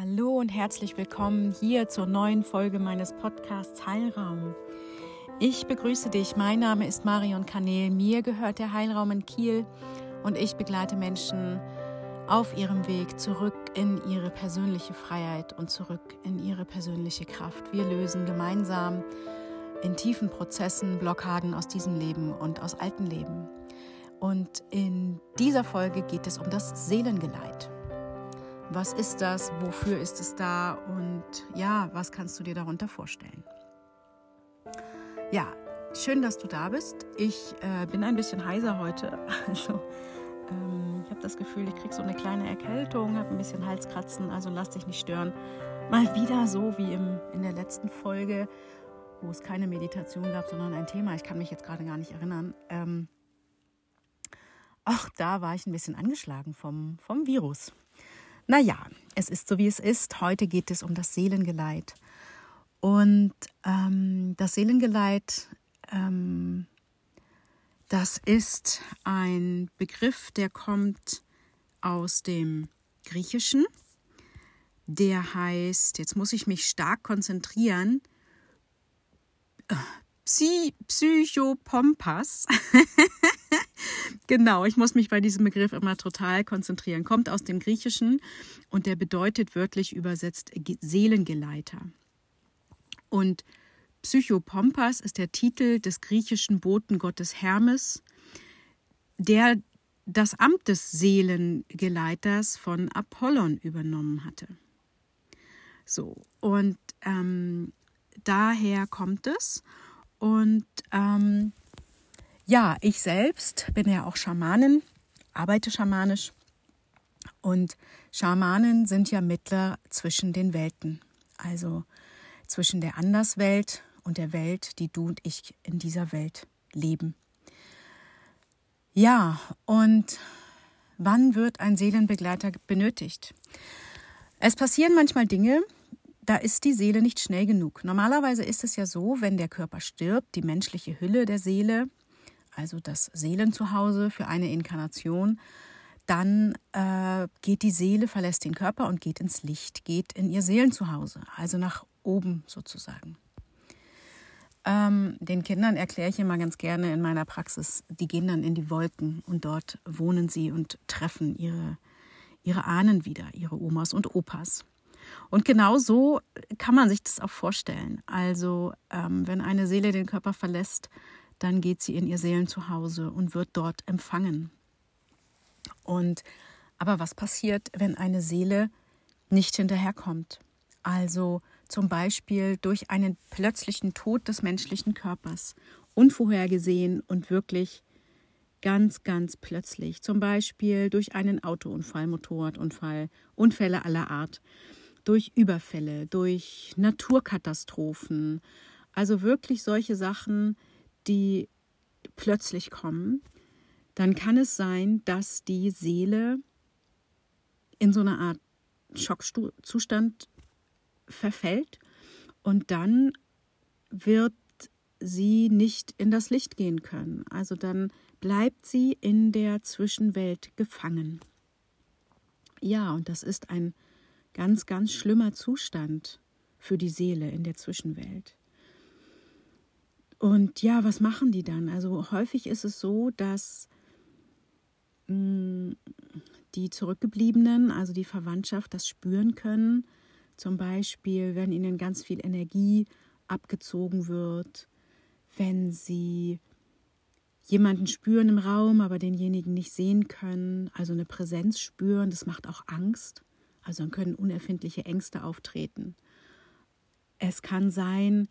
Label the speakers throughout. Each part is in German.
Speaker 1: Hallo und herzlich willkommen hier zur neuen Folge meines Podcasts Heilraum. Ich begrüße dich. Mein Name ist Marion Kanel. Mir gehört der Heilraum in Kiel und ich begleite Menschen auf ihrem Weg zurück in ihre persönliche Freiheit und zurück in ihre persönliche Kraft. Wir lösen gemeinsam in tiefen Prozessen Blockaden aus diesem Leben und aus alten Leben. Und in dieser Folge geht es um das Seelengeleit. Was ist das? Wofür ist es da? Und ja, was kannst du dir darunter vorstellen? Ja, schön, dass du da bist. Ich äh, bin ein bisschen heiser heute. Also, ähm, ich habe das Gefühl, ich kriege so eine kleine Erkältung, habe ein bisschen Halskratzen, also lass dich nicht stören. Mal wieder so wie im, in der letzten Folge, wo es keine Meditation gab, sondern ein Thema. Ich kann mich jetzt gerade gar nicht erinnern. Ähm, auch da war ich ein bisschen angeschlagen vom, vom Virus. Naja, es ist so, wie es ist. Heute geht es um das Seelengeleit. Und ähm, das Seelengeleit, ähm, das ist ein Begriff, der kommt aus dem Griechischen. Der heißt, jetzt muss ich mich stark konzentrieren, Psy Psychopompas. Genau, ich muss mich bei diesem Begriff immer total konzentrieren. Kommt aus dem Griechischen und der bedeutet wörtlich übersetzt Seelengeleiter. Und Psychopompas ist der Titel des griechischen Botengottes Hermes, der das Amt des Seelengeleiters von Apollon übernommen hatte. So, und ähm, daher kommt es. Und ähm, ja, ich selbst bin ja auch Schamanin, arbeite schamanisch und Schamanen sind ja Mittler zwischen den Welten, also zwischen der Anderswelt und der Welt, die du und ich in dieser Welt leben. Ja, und wann wird ein Seelenbegleiter benötigt? Es passieren manchmal Dinge, da ist die Seele nicht schnell genug. Normalerweise ist es ja so, wenn der Körper stirbt, die menschliche Hülle der Seele also das Seelenzuhause für eine Inkarnation, dann äh, geht die Seele, verlässt den Körper und geht ins Licht, geht in ihr Seelenzuhause, also nach oben sozusagen. Ähm, den Kindern erkläre ich immer ganz gerne in meiner Praxis, die gehen dann in die Wolken und dort wohnen sie und treffen ihre, ihre Ahnen wieder, ihre Omas und Opas. Und genau so kann man sich das auch vorstellen. Also ähm, wenn eine Seele den Körper verlässt, dann geht sie in ihr Seelenzuhause und wird dort empfangen. Und aber was passiert, wenn eine Seele nicht hinterherkommt? Also zum Beispiel durch einen plötzlichen Tod des menschlichen Körpers, unvorhergesehen und wirklich ganz, ganz plötzlich. Zum Beispiel durch einen Autounfall, Motorradunfall, Unfälle aller Art, durch Überfälle, durch Naturkatastrophen. Also wirklich solche Sachen, die plötzlich kommen, dann kann es sein, dass die Seele in so eine Art Schockzustand verfällt und dann wird sie nicht in das Licht gehen können. Also dann bleibt sie in der Zwischenwelt gefangen. Ja, und das ist ein ganz, ganz schlimmer Zustand für die Seele in der Zwischenwelt. Und ja, was machen die dann? Also häufig ist es so, dass mm, die Zurückgebliebenen, also die Verwandtschaft, das spüren können. Zum Beispiel, wenn ihnen ganz viel Energie abgezogen wird, wenn sie jemanden spüren im Raum, aber denjenigen nicht sehen können, also eine Präsenz spüren, das macht auch Angst. Also dann können unerfindliche Ängste auftreten. Es kann sein,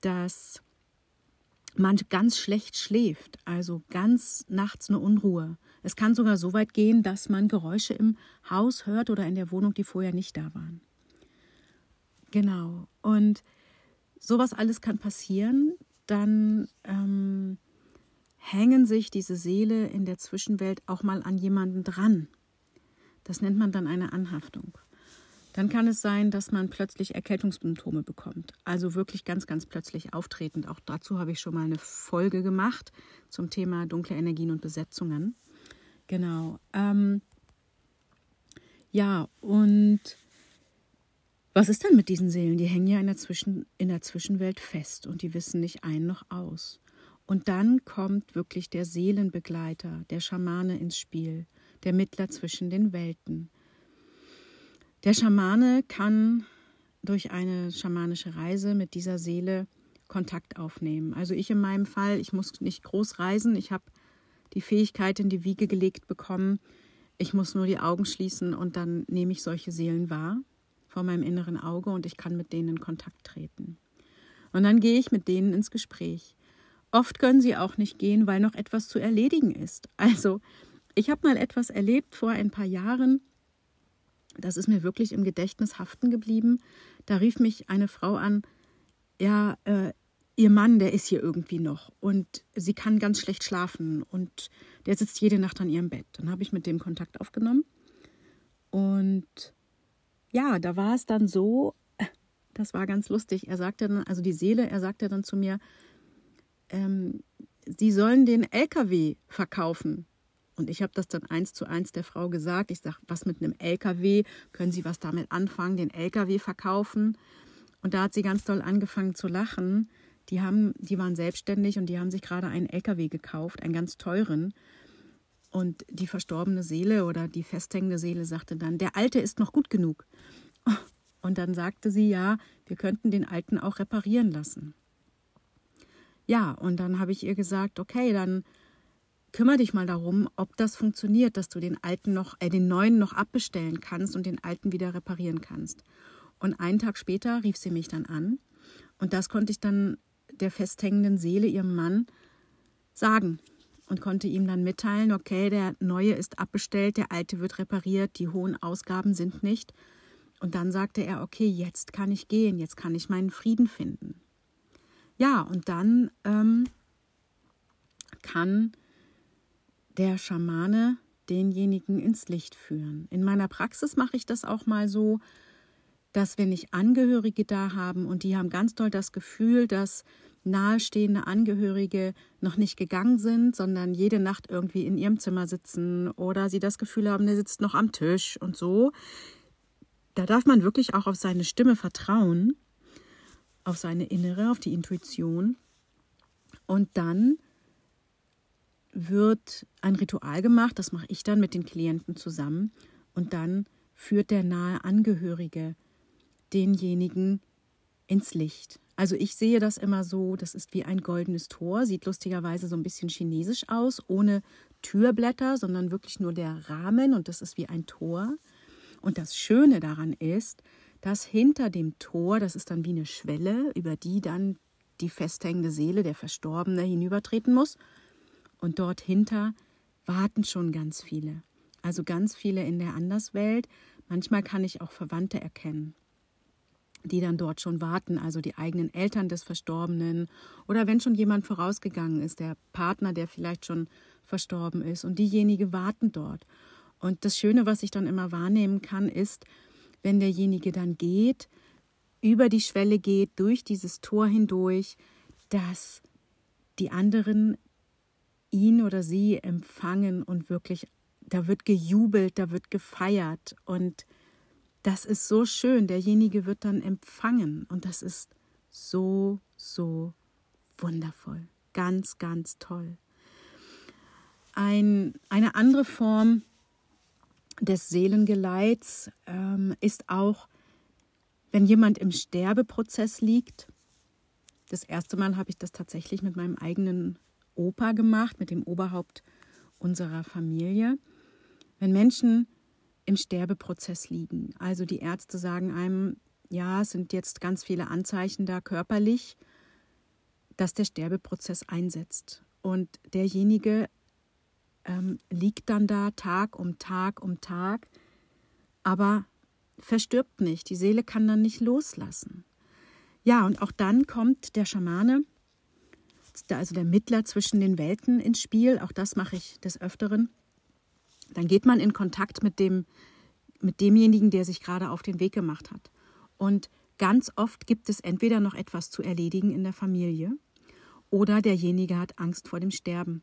Speaker 1: dass man ganz schlecht schläft, also ganz nachts eine Unruhe. Es kann sogar so weit gehen, dass man Geräusche im Haus hört oder in der Wohnung, die vorher nicht da waren. Genau. Und sowas alles kann passieren. Dann ähm, hängen sich diese Seele in der Zwischenwelt auch mal an jemanden dran. Das nennt man dann eine Anhaftung. Dann kann es sein, dass man plötzlich Erkältungssymptome bekommt. Also wirklich ganz, ganz plötzlich auftretend. Auch dazu habe ich schon mal eine Folge gemacht zum Thema dunkle Energien und Besetzungen. Genau. Ähm, ja, und Was ist dann mit diesen Seelen? Die hängen ja in der, Zwischen, in der Zwischenwelt fest und die wissen nicht ein noch aus. Und dann kommt wirklich der Seelenbegleiter, der Schamane ins Spiel, der Mittler zwischen den Welten. Der Schamane kann durch eine schamanische Reise mit dieser Seele Kontakt aufnehmen. Also ich in meinem Fall, ich muss nicht groß reisen, ich habe die Fähigkeit in die Wiege gelegt bekommen, ich muss nur die Augen schließen und dann nehme ich solche Seelen wahr vor meinem inneren Auge und ich kann mit denen in Kontakt treten. Und dann gehe ich mit denen ins Gespräch. Oft können sie auch nicht gehen, weil noch etwas zu erledigen ist. Also, ich habe mal etwas erlebt vor ein paar Jahren, das ist mir wirklich im Gedächtnis haften geblieben. Da rief mich eine Frau an, ja, äh, ihr Mann, der ist hier irgendwie noch und sie kann ganz schlecht schlafen und der sitzt jede Nacht an ihrem Bett. Dann habe ich mit dem Kontakt aufgenommen und ja, da war es dann so, das war ganz lustig. Er sagte dann, also die Seele, er sagte dann zu mir, ähm, sie sollen den LKW verkaufen. Und ich habe das dann eins zu eins der Frau gesagt. Ich sage, was mit einem LKW? Können Sie was damit anfangen, den LKW verkaufen? Und da hat sie ganz doll angefangen zu lachen. Die, haben, die waren selbstständig und die haben sich gerade einen LKW gekauft, einen ganz teuren. Und die verstorbene Seele oder die festhängende Seele sagte dann, der alte ist noch gut genug. Und dann sagte sie, ja, wir könnten den alten auch reparieren lassen. Ja, und dann habe ich ihr gesagt, okay, dann kümmere dich mal darum, ob das funktioniert, dass du den alten noch, äh, den neuen noch abbestellen kannst und den alten wieder reparieren kannst. Und einen Tag später rief sie mich dann an und das konnte ich dann der festhängenden Seele, ihrem Mann, sagen und konnte ihm dann mitteilen, okay, der neue ist abbestellt, der alte wird repariert, die hohen Ausgaben sind nicht. Und dann sagte er, okay, jetzt kann ich gehen, jetzt kann ich meinen Frieden finden. Ja, und dann ähm, kann der Schamane denjenigen ins Licht führen. In meiner Praxis mache ich das auch mal so, dass wenn ich Angehörige da haben und die haben ganz doll das Gefühl, dass nahestehende Angehörige noch nicht gegangen sind, sondern jede Nacht irgendwie in ihrem Zimmer sitzen oder sie das Gefühl haben, der sitzt noch am Tisch und so. Da darf man wirklich auch auf seine Stimme vertrauen, auf seine innere, auf die Intuition. Und dann wird ein Ritual gemacht, das mache ich dann mit den Klienten zusammen. Und dann führt der nahe Angehörige denjenigen ins Licht. Also ich sehe das immer so, das ist wie ein goldenes Tor, sieht lustigerweise so ein bisschen chinesisch aus, ohne Türblätter, sondern wirklich nur der Rahmen und das ist wie ein Tor. Und das Schöne daran ist, dass hinter dem Tor, das ist dann wie eine Schwelle, über die dann die festhängende Seele der Verstorbene hinübertreten muss. Und dort hinter warten schon ganz viele. Also ganz viele in der Anderswelt. Manchmal kann ich auch Verwandte erkennen die dann dort schon warten, also die eigenen Eltern des Verstorbenen oder wenn schon jemand vorausgegangen ist, der Partner, der vielleicht schon verstorben ist und diejenige warten dort. Und das Schöne, was ich dann immer wahrnehmen kann, ist, wenn derjenige dann geht, über die Schwelle geht, durch dieses Tor hindurch, dass die anderen ihn oder sie empfangen und wirklich, da wird gejubelt, da wird gefeiert und das ist so schön. Derjenige wird dann empfangen und das ist so, so wundervoll. Ganz, ganz toll. Ein, eine andere Form des Seelengeleits ähm, ist auch, wenn jemand im Sterbeprozess liegt. Das erste Mal habe ich das tatsächlich mit meinem eigenen Opa gemacht, mit dem Oberhaupt unserer Familie. Wenn Menschen im Sterbeprozess liegen. Also die Ärzte sagen einem, ja, es sind jetzt ganz viele Anzeichen da körperlich, dass der Sterbeprozess einsetzt. Und derjenige ähm, liegt dann da Tag um Tag um Tag, aber verstirbt nicht. Die Seele kann dann nicht loslassen. Ja, und auch dann kommt der Schamane, also der Mittler zwischen den Welten ins Spiel. Auch das mache ich des Öfteren. Dann geht man in Kontakt mit, dem, mit demjenigen, der sich gerade auf den Weg gemacht hat. Und ganz oft gibt es entweder noch etwas zu erledigen in der Familie oder derjenige hat Angst vor dem Sterben.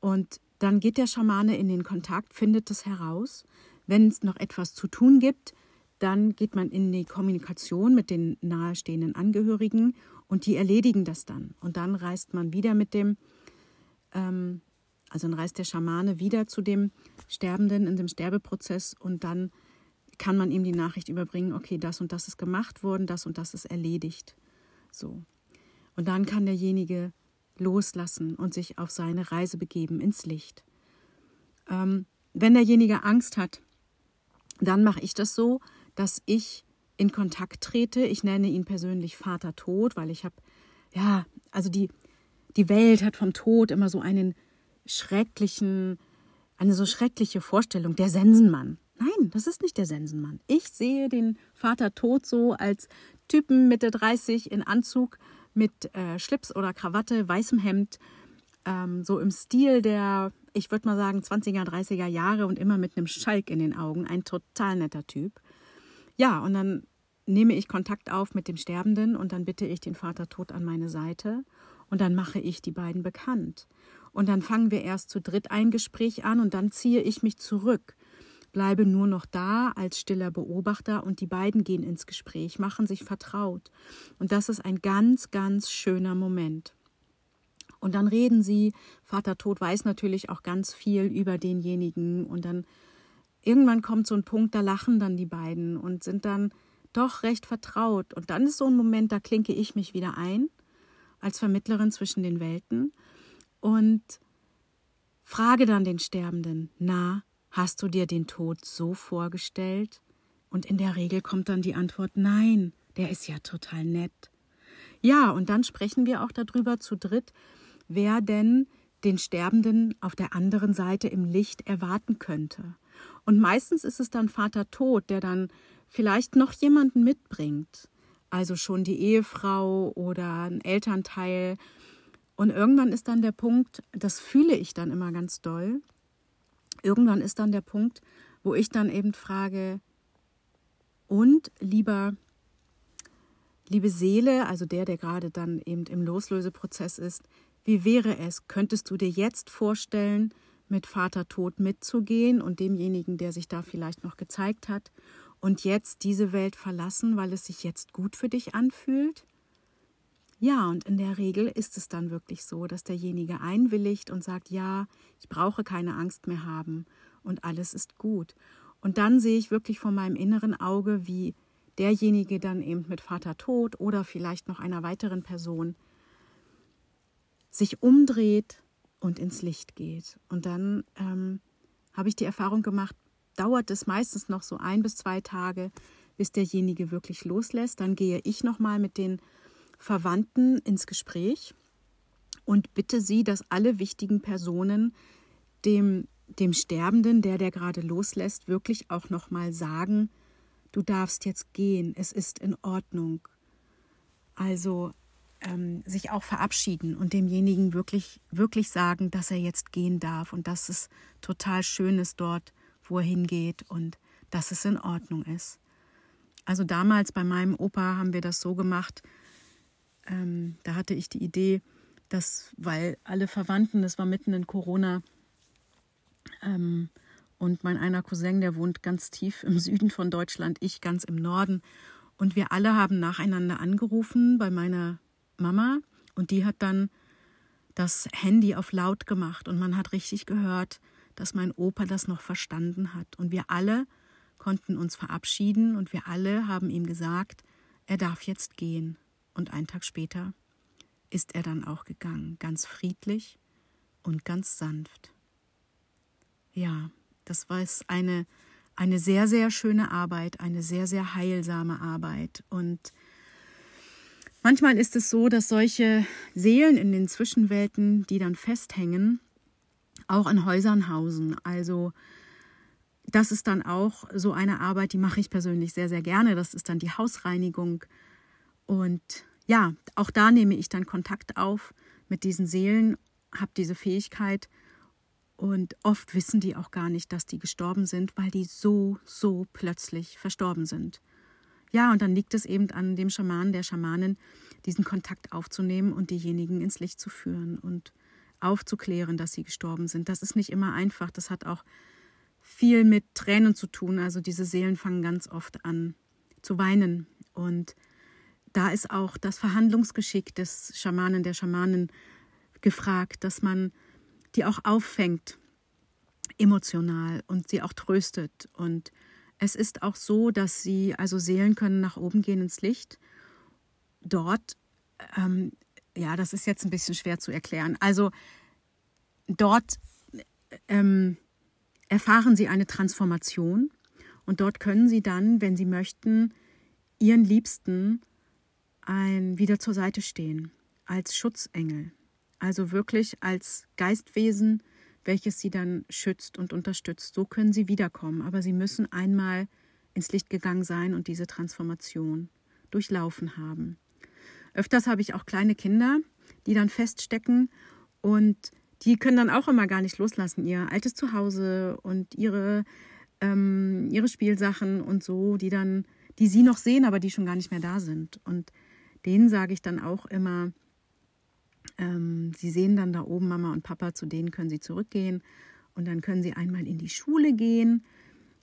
Speaker 1: Und dann geht der Schamane in den Kontakt, findet es heraus. Wenn es noch etwas zu tun gibt, dann geht man in die Kommunikation mit den nahestehenden Angehörigen und die erledigen das dann. Und dann reist man wieder mit dem, ähm, also dann reist der Schamane wieder zu dem Sterbenden in dem Sterbeprozess und dann kann man ihm die Nachricht überbringen, okay, das und das ist gemacht worden, das und das ist erledigt. So. Und dann kann derjenige loslassen und sich auf seine Reise begeben ins Licht. Ähm, wenn derjenige Angst hat, dann mache ich das so, dass ich in Kontakt trete. Ich nenne ihn persönlich Vater Tod, weil ich habe, ja, also die, die Welt hat vom Tod immer so einen schrecklichen, eine so schreckliche Vorstellung, der Sensenmann. Nein, das ist nicht der Sensenmann. Ich sehe den Vater Tod so als Typen Mitte 30 in Anzug mit äh, Schlips oder Krawatte, weißem Hemd, ähm, so im Stil der, ich würde mal sagen, 20er, 30er Jahre und immer mit einem Schalk in den Augen. Ein total netter Typ. Ja, und dann nehme ich Kontakt auf mit dem Sterbenden und dann bitte ich den Vater Tod an meine Seite und dann mache ich die beiden bekannt. Und dann fangen wir erst zu dritt ein Gespräch an und dann ziehe ich mich zurück bleibe nur noch da als stiller Beobachter und die beiden gehen ins Gespräch, machen sich vertraut. Und das ist ein ganz, ganz schöner Moment. Und dann reden sie, Vater Tod weiß natürlich auch ganz viel über denjenigen und dann irgendwann kommt so ein Punkt, da lachen dann die beiden und sind dann doch recht vertraut. Und dann ist so ein Moment, da klinke ich mich wieder ein als Vermittlerin zwischen den Welten und frage dann den Sterbenden, na, Hast du dir den Tod so vorgestellt? Und in der Regel kommt dann die Antwort Nein, der ist ja total nett. Ja, und dann sprechen wir auch darüber zu dritt, wer denn den Sterbenden auf der anderen Seite im Licht erwarten könnte. Und meistens ist es dann Vater Tod, der dann vielleicht noch jemanden mitbringt, also schon die Ehefrau oder ein Elternteil. Und irgendwann ist dann der Punkt, das fühle ich dann immer ganz doll, irgendwann ist dann der Punkt, wo ich dann eben frage, und lieber, liebe Seele, also der, der gerade dann eben im Loslöseprozess ist, wie wäre es? Könntest du dir jetzt vorstellen, mit Vater Tod mitzugehen und demjenigen, der sich da vielleicht noch gezeigt hat, und jetzt diese Welt verlassen, weil es sich jetzt gut für dich anfühlt? Ja, und in der Regel ist es dann wirklich so, dass derjenige einwilligt und sagt, ja, ich brauche keine Angst mehr haben und alles ist gut. Und dann sehe ich wirklich vor meinem inneren Auge, wie derjenige dann eben mit Vater Tod oder vielleicht noch einer weiteren Person sich umdreht und ins Licht geht. Und dann ähm, habe ich die Erfahrung gemacht, dauert es meistens noch so ein bis zwei Tage, bis derjenige wirklich loslässt. Dann gehe ich nochmal mit den Verwandten ins Gespräch und bitte sie, dass alle wichtigen Personen dem, dem Sterbenden, der der gerade loslässt, wirklich auch nochmal sagen, du darfst jetzt gehen, es ist in Ordnung. Also ähm, sich auch verabschieden und demjenigen wirklich, wirklich sagen, dass er jetzt gehen darf und dass es total schön ist dort, wo er hingeht und dass es in Ordnung ist. Also damals bei meinem Opa haben wir das so gemacht, ähm, da hatte ich die Idee, dass, weil alle Verwandten, das war mitten in Corona, ähm, und mein einer Cousin, der wohnt ganz tief im Süden von Deutschland, ich ganz im Norden. Und wir alle haben nacheinander angerufen bei meiner Mama und die hat dann das Handy auf laut gemacht und man hat richtig gehört, dass mein Opa das noch verstanden hat. Und wir alle konnten uns verabschieden und wir alle haben ihm gesagt, er darf jetzt gehen. Und einen Tag später ist er dann auch gegangen, ganz friedlich und ganz sanft. Ja, das war eine, eine sehr, sehr schöne Arbeit, eine sehr, sehr heilsame Arbeit. Und manchmal ist es so, dass solche Seelen in den Zwischenwelten, die dann festhängen, auch in Häusern hausen. Also das ist dann auch so eine Arbeit, die mache ich persönlich sehr, sehr gerne. Das ist dann die Hausreinigung. Und ja, auch da nehme ich dann Kontakt auf mit diesen Seelen, habe diese Fähigkeit und oft wissen die auch gar nicht, dass die gestorben sind, weil die so, so plötzlich verstorben sind. Ja, und dann liegt es eben an dem Schamanen, der Schamanin, diesen Kontakt aufzunehmen und diejenigen ins Licht zu führen und aufzuklären, dass sie gestorben sind. Das ist nicht immer einfach. Das hat auch viel mit Tränen zu tun. Also diese Seelen fangen ganz oft an zu weinen. Und da ist auch das Verhandlungsgeschick des Schamanen, der Schamanen gefragt, dass man die auch auffängt emotional und sie auch tröstet. Und es ist auch so, dass sie, also Seelen können nach oben gehen ins Licht. Dort, ähm, ja, das ist jetzt ein bisschen schwer zu erklären. Also dort ähm, erfahren sie eine Transformation und dort können sie dann, wenn sie möchten, ihren Liebsten ein, wieder zur Seite stehen, als Schutzengel. Also wirklich als Geistwesen, welches sie dann schützt und unterstützt. So können sie wiederkommen. Aber sie müssen einmal ins Licht gegangen sein und diese Transformation durchlaufen haben. Öfters habe ich auch kleine Kinder, die dann feststecken und die können dann auch immer gar nicht loslassen, ihr altes Zuhause und ihre, ähm, ihre Spielsachen und so, die dann, die sie noch sehen, aber die schon gar nicht mehr da sind. Und denen sage ich dann auch immer, ähm, sie sehen dann da oben Mama und Papa, zu denen können sie zurückgehen und dann können sie einmal in die Schule gehen,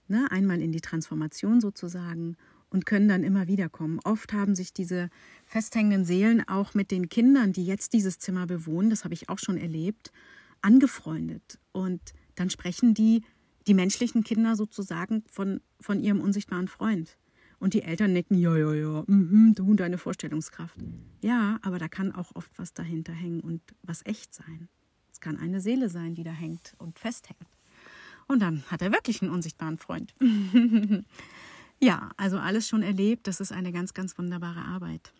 Speaker 1: ne, einmal in die Transformation sozusagen und können dann immer wieder kommen. Oft haben sich diese festhängenden Seelen auch mit den Kindern, die jetzt dieses Zimmer bewohnen, das habe ich auch schon erlebt, angefreundet. Und dann sprechen die, die menschlichen Kinder sozusagen von, von ihrem unsichtbaren Freund. Und die Eltern nicken, ja, ja, ja, mhm, du und deine Vorstellungskraft. Ja, aber da kann auch oft was dahinter hängen und was echt sein. Es kann eine Seele sein, die da hängt und festhängt. Und dann hat er wirklich einen unsichtbaren Freund. ja, also alles schon erlebt. Das ist eine ganz, ganz wunderbare Arbeit.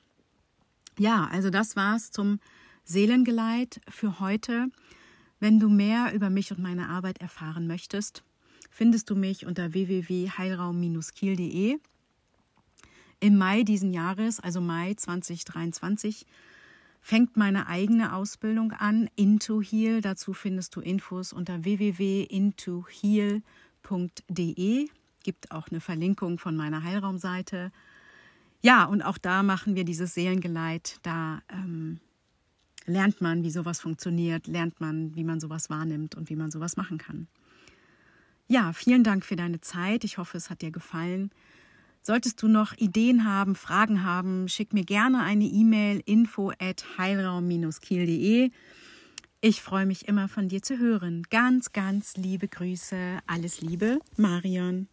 Speaker 1: Ja, also das war's zum Seelengeleit für heute. Wenn du mehr über mich und meine Arbeit erfahren möchtest, findest du mich unter www.heilraum-kiel.de. Im Mai diesen Jahres, also Mai 2023, fängt meine eigene Ausbildung an, Into Heal. Dazu findest du Infos unter www.intoheal.de. Gibt auch eine Verlinkung von meiner Heilraumseite. Ja, und auch da machen wir dieses Seelengeleit. Da ähm, lernt man, wie sowas funktioniert, lernt man, wie man sowas wahrnimmt und wie man sowas machen kann. Ja, vielen Dank für deine Zeit. Ich hoffe, es hat dir gefallen. Solltest du noch Ideen haben, Fragen haben, schick mir gerne eine E-Mail info at heilraum-kiel.de. Ich freue mich immer von dir zu hören. Ganz, ganz liebe Grüße. Alles Liebe, Marion.